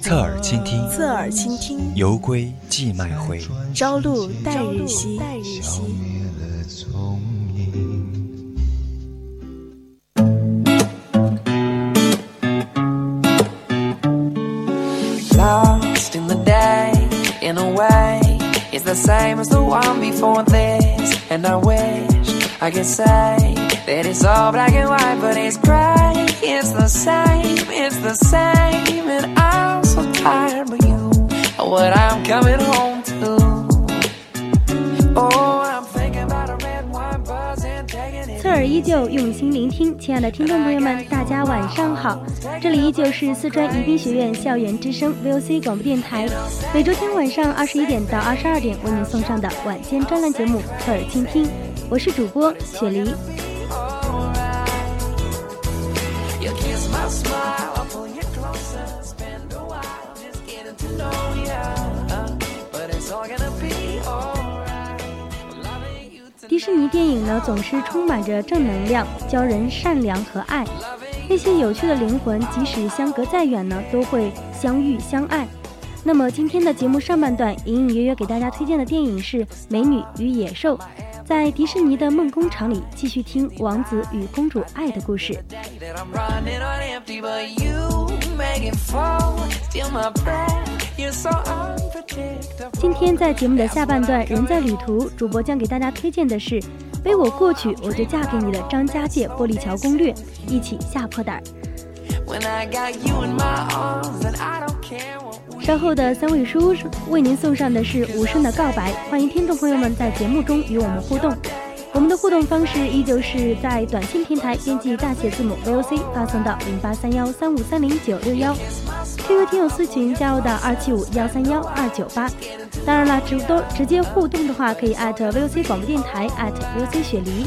侧耳倾听，侧耳倾听。游归寄卖回，朝露待日晞。the same as the one before this. And I wish I could say that it's all black and white, but it's gray. It's the same, it's the same. And I'm tired of you, what I'm coming home to. Oh, I'm thinking about a red wine buzzing, taking it. 侧耳依旧，用心聆听。亲爱的听众朋友们，大家晚上好，这里依旧是四川宜宾学院校园之声 VOC 广播电台，每周天晚上二十一点到二十二点为您送上的晚间专栏节目《侧耳倾听》，我是主播雪梨。迪迪士尼电影呢，总是充满着正能量，教人善良和爱。那些有趣的灵魂，即使相隔再远呢，都会相遇相爱。那么今天的节目上半段，隐隐约约给大家推荐的电影是《美女与野兽》。在迪士尼的梦工厂里，继续听王子与公主爱的故事。今天在节目的下半段，人在旅途，主播将给大家推荐的是《背我过去，我就嫁给你》的张家界玻璃桥攻略，一起吓破胆儿。稍后的三位叔叔为您送上的是无声的告白，欢迎听众朋友们在节目中与我们互动。我们的互动方式依旧是在短信平台编辑大写字母 VOC 发送到零八三幺三五三零九六幺，QQ 听友私群加入到二七五幺三幺二九八。当然了，直播直接互动的话，可以艾特 VOC 广播电台艾特 VOC 雪梨。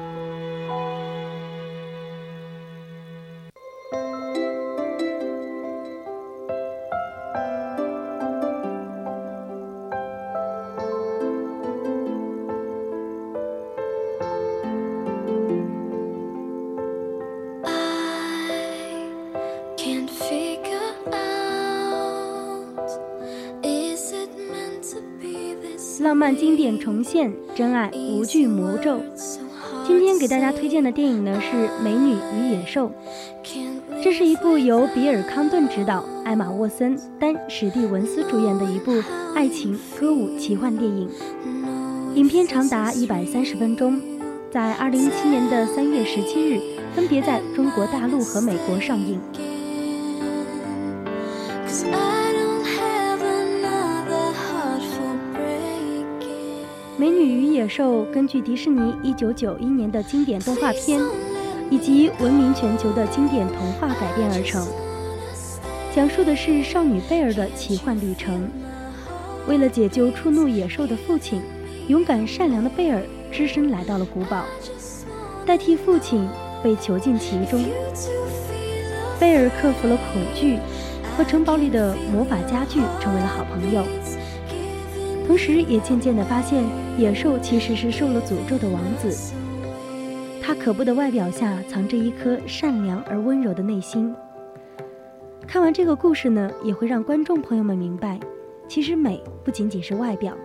浪漫经典重现，真爱无惧魔咒。今天给大家推荐的电影呢是《美女与野兽》，这是一部由比尔·康顿执导、艾玛·沃森、丹·史蒂文斯主演的一部爱情歌舞奇幻电影。影片长达一百三十分钟，在二零一七年的三月十七日分别在中国大陆和美国上映。《美女与野兽》根据迪士尼1991年的经典动画片，以及闻名全球的经典童话改编而成，讲述的是少女贝尔的奇幻旅程。为了解救触怒野兽的父亲，勇敢善良的贝尔只身来到了古堡，代替父亲被囚禁其中。贝尔克服了恐惧，和城堡里的魔法家具成为了好朋友。同时，也渐渐地发现，野兽其实是受了诅咒的王子。他可怖的外表下，藏着一颗善良而温柔的内心。看完这个故事呢，也会让观众朋友们明白，其实美不仅仅是外表，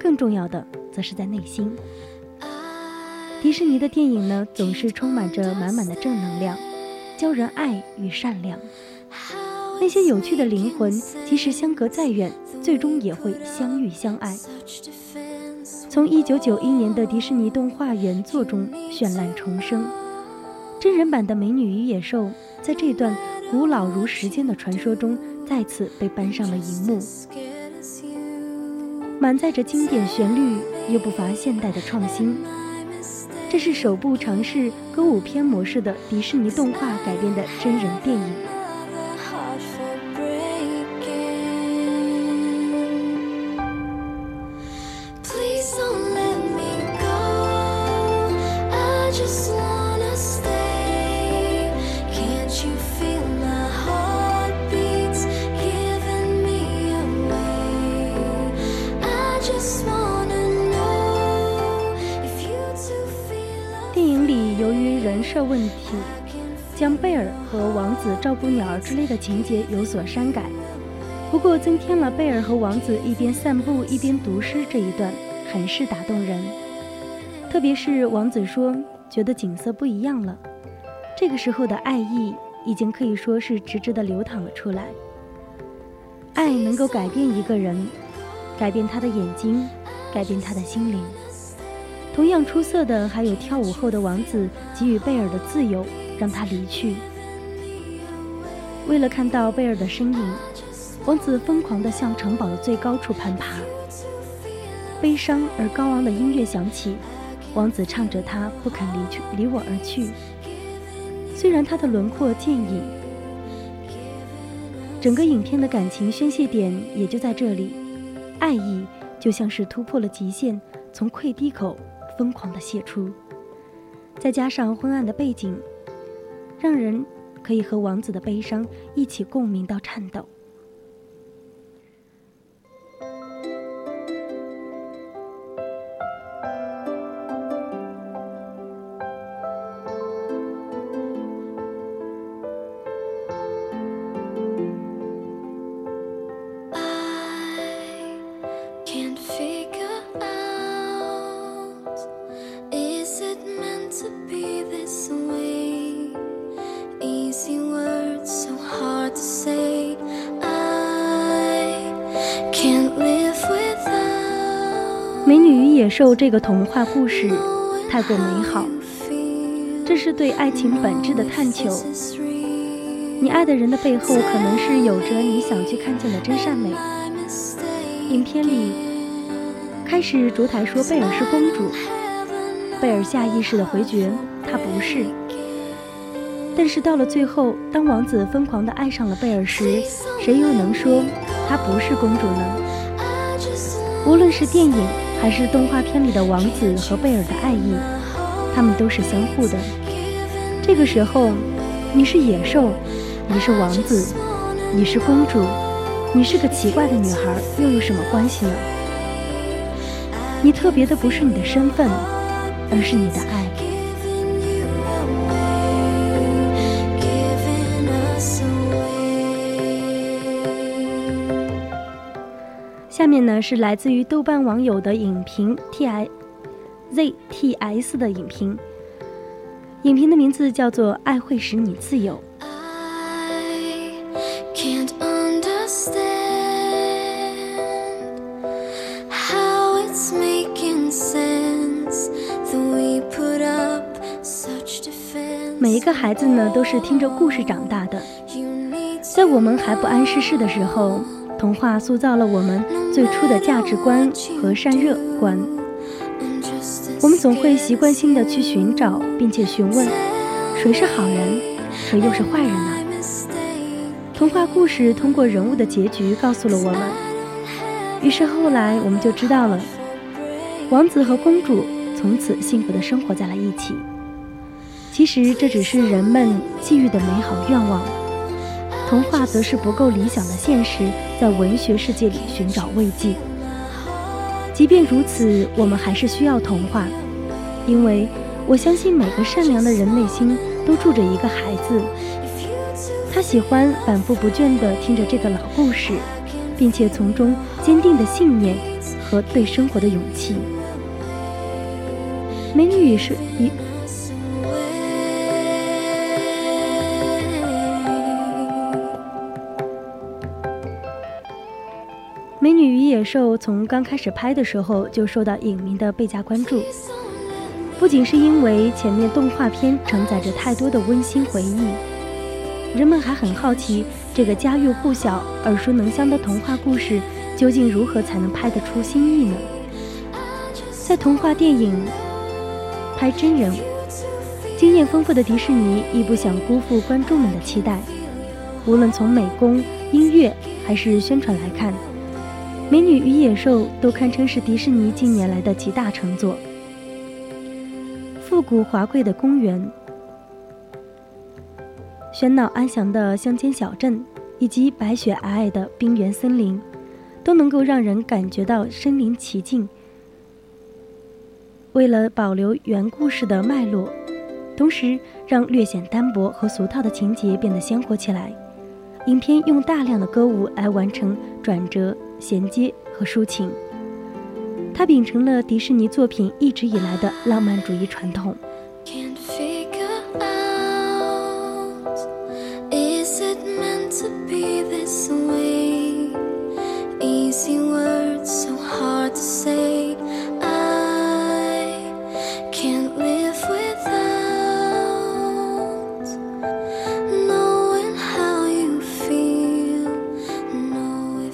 更重要的则是在内心。迪士尼的电影呢，总是充满着满满的正能量，教人爱与善良。那些有趣的灵魂，即使相隔再远。最终也会相遇相爱。从1991年的迪士尼动画原作中绚烂重生，真人版的《美女与野兽》在这段古老如时间的传说中再次被搬上了荧幕，满载着经典旋律，又不乏现代的创新。这是首部尝试歌舞片模式的迪士尼动画改编的真人电影。之类的情节有所删改，不过增添了贝尔和王子一边散步一边读诗这一段，很是打动人。特别是王子说觉得景色不一样了，这个时候的爱意已经可以说是直直的流淌了出来。爱能够改变一个人，改变他的眼睛，改变他的心灵。同样出色的还有跳舞后的王子给予贝尔的自由，让他离去。为了看到贝尔的身影，王子疯狂地向城堡的最高处攀爬。悲伤而高昂的音乐响起，王子唱着他不肯离去，离我而去。虽然他的轮廓渐隐，整个影片的感情宣泄点也就在这里，爱意就像是突破了极限，从溃堤口。疯狂地泄出，再加上昏暗的背景，让人可以和王子的悲伤一起共鸣到颤抖。受这个童话故事太过美好，这是对爱情本质的探求。你爱的人的背后，可能是有着你想去看见的真善美。影片里开始，烛台说贝尔是公主，贝尔下意识的回绝，她不是。但是到了最后，当王子疯狂的爱上了贝尔时，谁又能说她不是公主呢？无论是电影。还是动画片里的王子和贝尔的爱意，他们都是相互的。这个时候，你是野兽，你是王子，你是公主，你是个奇怪的女孩，又有什么关系呢？你特别的不是你的身份，而是你的爱。呢是来自于豆瓣网友的影评 T I Z T S 的影评，影评的名字叫做《爱会使你自由》。每一个孩子呢，都是听着故事长大的，在我们还不谙世事的时候。童话塑造了我们最初的价值观和善恶观，我们总会习惯性的去寻找，并且询问，谁是好人，谁又是坏人呢？童话故事通过人物的结局告诉了我们，于是后来我们就知道了，王子和公主从此幸福的生活在了一起。其实这只是人们寄予的美好愿望。童话则是不够理想的现实，在文学世界里寻找慰藉。即便如此，我们还是需要童话，因为我相信每个善良的人内心都住着一个孩子，他喜欢反复不倦地听着这个老故事，并且从中坚定的信念和对生活的勇气。美女是与。野兽从刚开始拍的时候就受到影迷的倍加关注，不仅是因为前面动画片承载着太多的温馨回忆，人们还很好奇这个家喻户晓、耳熟能详的童话故事究竟如何才能拍得出新意呢？在童话电影拍真人，经验丰富的迪士尼亦不想辜负观众们的期待。无论从美工、音乐还是宣传来看，《美女与野兽》都堪称是迪士尼近年来的极大成作。复古华贵的公园、喧闹安详的乡间小镇，以及白雪皑皑的冰原森林，都能够让人感觉到身临其境。为了保留原故事的脉络，同时让略显单薄和俗套的情节变得鲜活起来，影片用大量的歌舞来完成转折、衔接和抒情。他秉承了迪士尼作品一直以来的浪漫主义传统。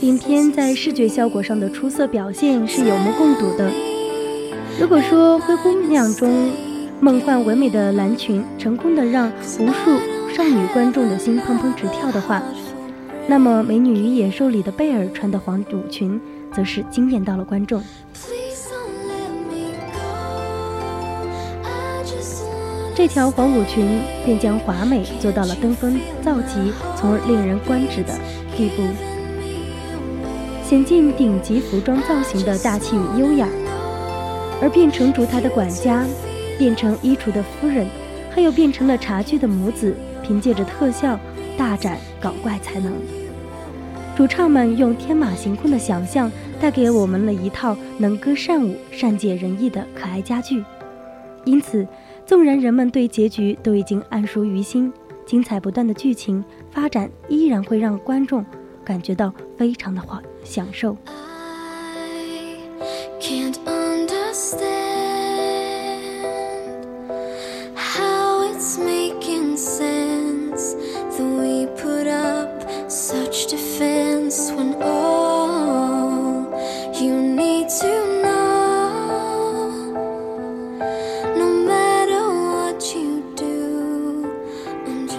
影片在视觉效果上的出色表现是有目共睹的。如果说《灰姑娘》中梦幻唯美的蓝裙成功的让无数少女观众的心砰砰直跳的话，那么《美女与野兽》里的贝尔穿的黄舞裙则是惊艳到了观众。这条黄舞裙便将华美做到了登峰造极，从而令人观止的地步。显尽顶级服装造型的大气与优雅，而变成烛台的管家，变成衣橱的夫人，还有变成了茶具的母子，凭借着特效大展搞怪才能。主唱们用天马行空的想象，带给我们了一套能歌善舞、善解人意的可爱家具。因此，纵然人们对结局都已经谙熟于心，精彩不断的剧情发展依然会让观众感觉到非常的好。享受。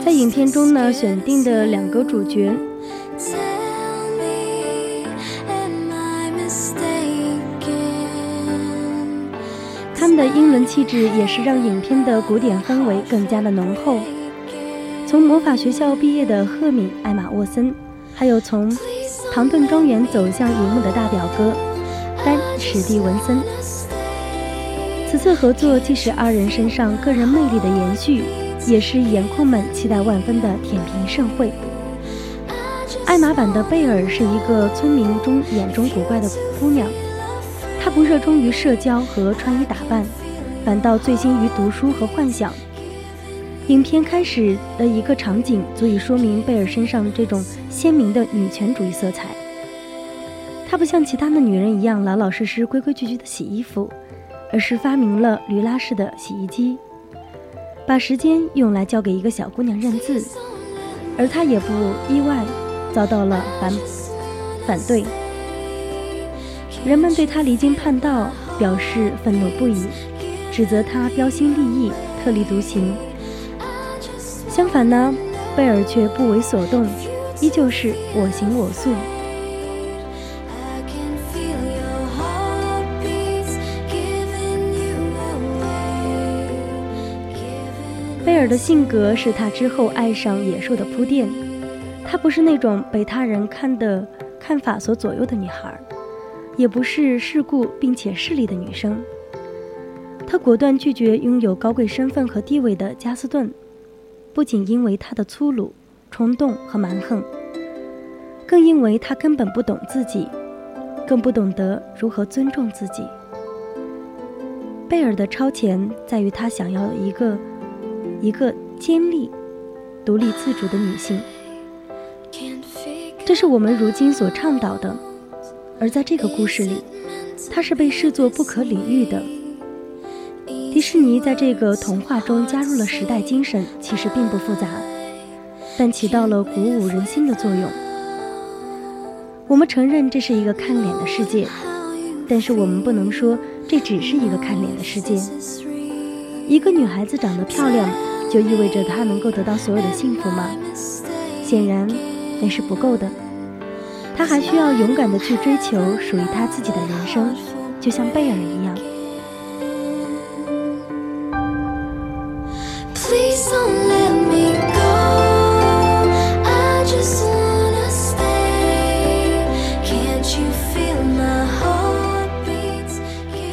在影片中呢，选定的两个主角。的英伦气质也是让影片的古典氛围更加的浓厚。从魔法学校毕业的赫敏·艾玛沃森，还有从唐顿庄园走向荧幕的大表哥丹·史蒂文森，此次合作既是二人身上个人魅力的延续，也是颜控们期待万分的舔屏盛会。艾玛版的贝尔是一个村民中眼中古怪的姑娘。不热衷于社交和穿衣打扮，反倒醉心于读书和幻想。影片开始的一个场景足以说明贝尔身上这种鲜明的女权主义色彩。她不像其他的女人一样老老实实、规规矩矩的洗衣服，而是发明了驴拉式的洗衣机，把时间用来交给一个小姑娘认字。而她也不意外，遭到了反反对。人们对他离经叛道表示愤怒不已，指责他标新立异、特立独行。相反呢，贝尔却不为所动，依旧是我行我素。贝尔的性格是他之后爱上野兽的铺垫。她不是那种被他人看的看法所左右的女孩。也不是世故并且势利的女生，她果断拒绝拥有高贵身份和地位的加斯顿，不仅因为他的粗鲁、冲动和蛮横，更因为他根本不懂自己，更不懂得如何尊重自己。贝尔的超前在于他想要一个一个坚立、独立自主的女性，这是我们如今所倡导的。而在这个故事里，她是被视作不可理喻的。迪士尼在这个童话中加入了时代精神，其实并不复杂，但起到了鼓舞人心的作用。我们承认这是一个看脸的世界，但是我们不能说这只是一个看脸的世界。一个女孩子长得漂亮，就意味着她能够得到所有的幸福吗？显然，那是不够的。她还需要勇敢的去追求属于他自己的人生，就像贝尔一样。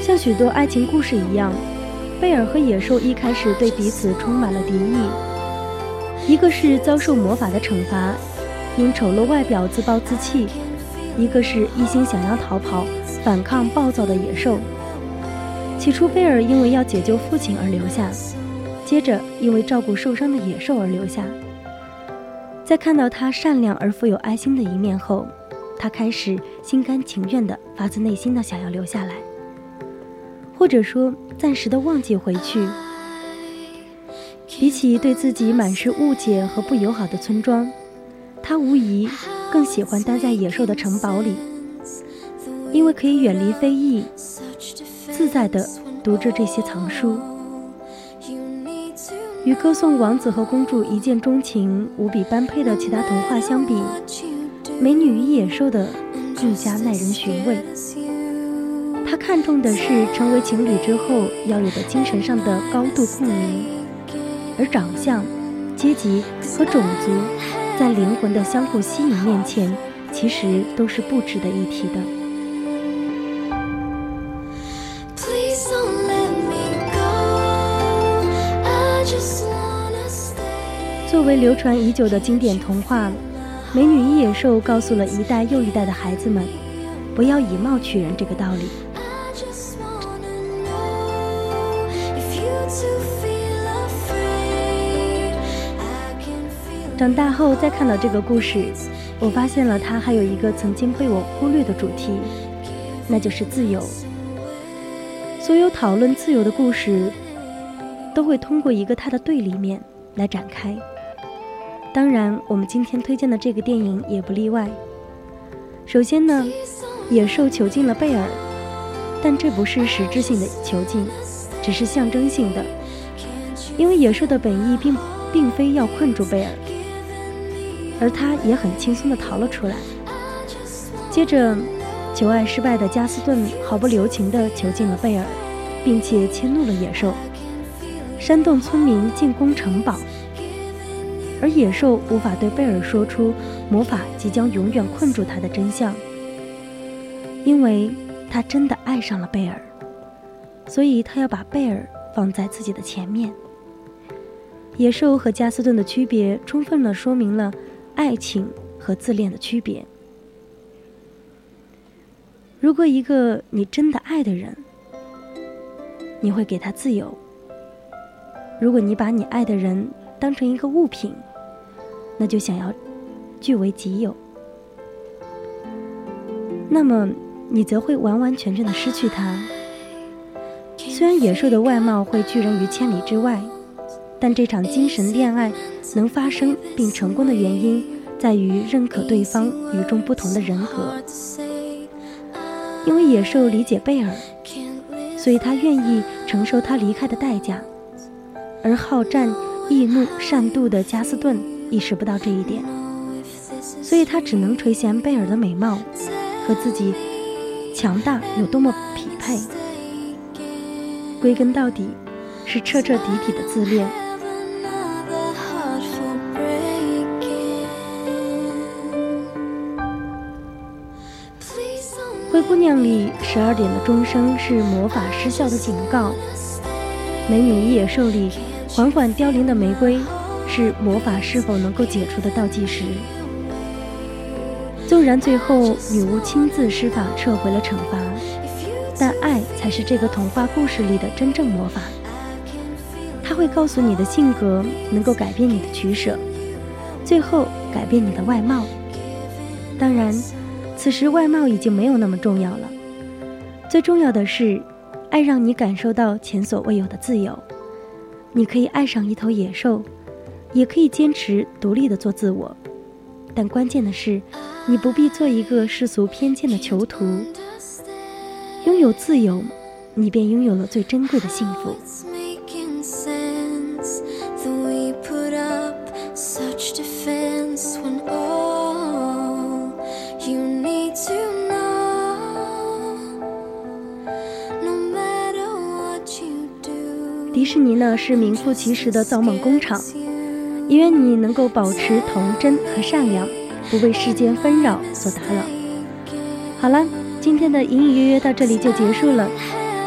像许多爱情故事一样，贝尔和野兽一开始对彼此充满了敌意。一个是遭受魔法的惩罚，因丑陋外表自暴自弃；一个是一心想要逃跑、反抗暴躁的野兽。起初，贝尔因为要解救父亲而留下，接着因为照顾受伤的野兽而留下。在看到他善良而富有爱心的一面后，他开始心甘情愿的、发自内心的想要留下来。或者说，暂时的忘记回去。比起对自己满是误解和不友好的村庄，他无疑更喜欢待在野兽的城堡里，因为可以远离非议，自在地读着这些藏书。与歌颂王子和公主一见钟情、无比般配的其他童话相比，《美女与野兽》的更加耐人寻味。他看重的是成为情侣之后要有的精神上的高度共鸣，而长相、阶级和种族，在灵魂的相互吸引面前，其实都是不值得一提的。作为流传已久的经典童话，《美女与野兽》告诉了一代又一代的孩子们，不要以貌取人这个道理。长大后再看到这个故事，我发现了它还有一个曾经被我忽略的主题，那就是自由。所有讨论自由的故事，都会通过一个它的对立面来展开。当然，我们今天推荐的这个电影也不例外。首先呢，野兽囚禁了贝尔，但这不是实质性的囚禁，只是象征性的，因为野兽的本意并并非要困住贝尔。而他也很轻松地逃了出来。接着，求爱失败的加斯顿毫不留情地囚禁了贝尔，并且迁怒了野兽，煽动村民进攻城堡。而野兽无法对贝尔说出魔法即将永远困住他的真相，因为他真的爱上了贝尔，所以他要把贝尔放在自己的前面。野兽和加斯顿的区别，充分地说明了。爱情和自恋的区别。如果一个你真的爱的人，你会给他自由；如果你把你爱的人当成一个物品，那就想要据为己有。那么你则会完完全全的失去他。虽然野兽的外貌会拒人于千里之外，但这场精神恋爱。能发生并成功的原因，在于认可对方与众不同的人格。因为野兽理解贝尔，所以他愿意承受他离开的代价。而好战、易怒、善妒的加斯顿意识不到这一点，所以他只能垂涎贝尔的美貌和自己强大有多么匹配。归根到底，是彻彻底底的自恋。灰姑娘里十二点的钟声是魔法失效的警告，美女与野兽里缓缓凋零的玫瑰是魔法是否能够解除的倒计时。纵然最后女巫亲自施法撤回了惩罚，但爱才是这个童话故事里的真正魔法。它会告诉你的性格能够改变你的取舍，最后改变你的外貌。当然。此时外貌已经没有那么重要了，最重要的是，爱让你感受到前所未有的自由。你可以爱上一头野兽，也可以坚持独立的做自我。但关键的是，你不必做一个世俗偏见的囚徒。拥有自由，你便拥有了最珍贵的幸福。是名副其实的造梦工厂，也愿你能够保持童真和善良，不被世间纷扰所打扰。好了，今天的隐隐约约到这里就结束了。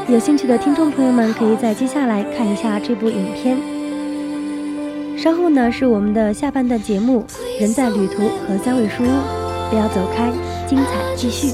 有兴趣的听众朋友们，可以在接下来看一下这部影片。稍后呢是我们的下半段节目《人在旅途》和三味书屋，不要走开，精彩继续。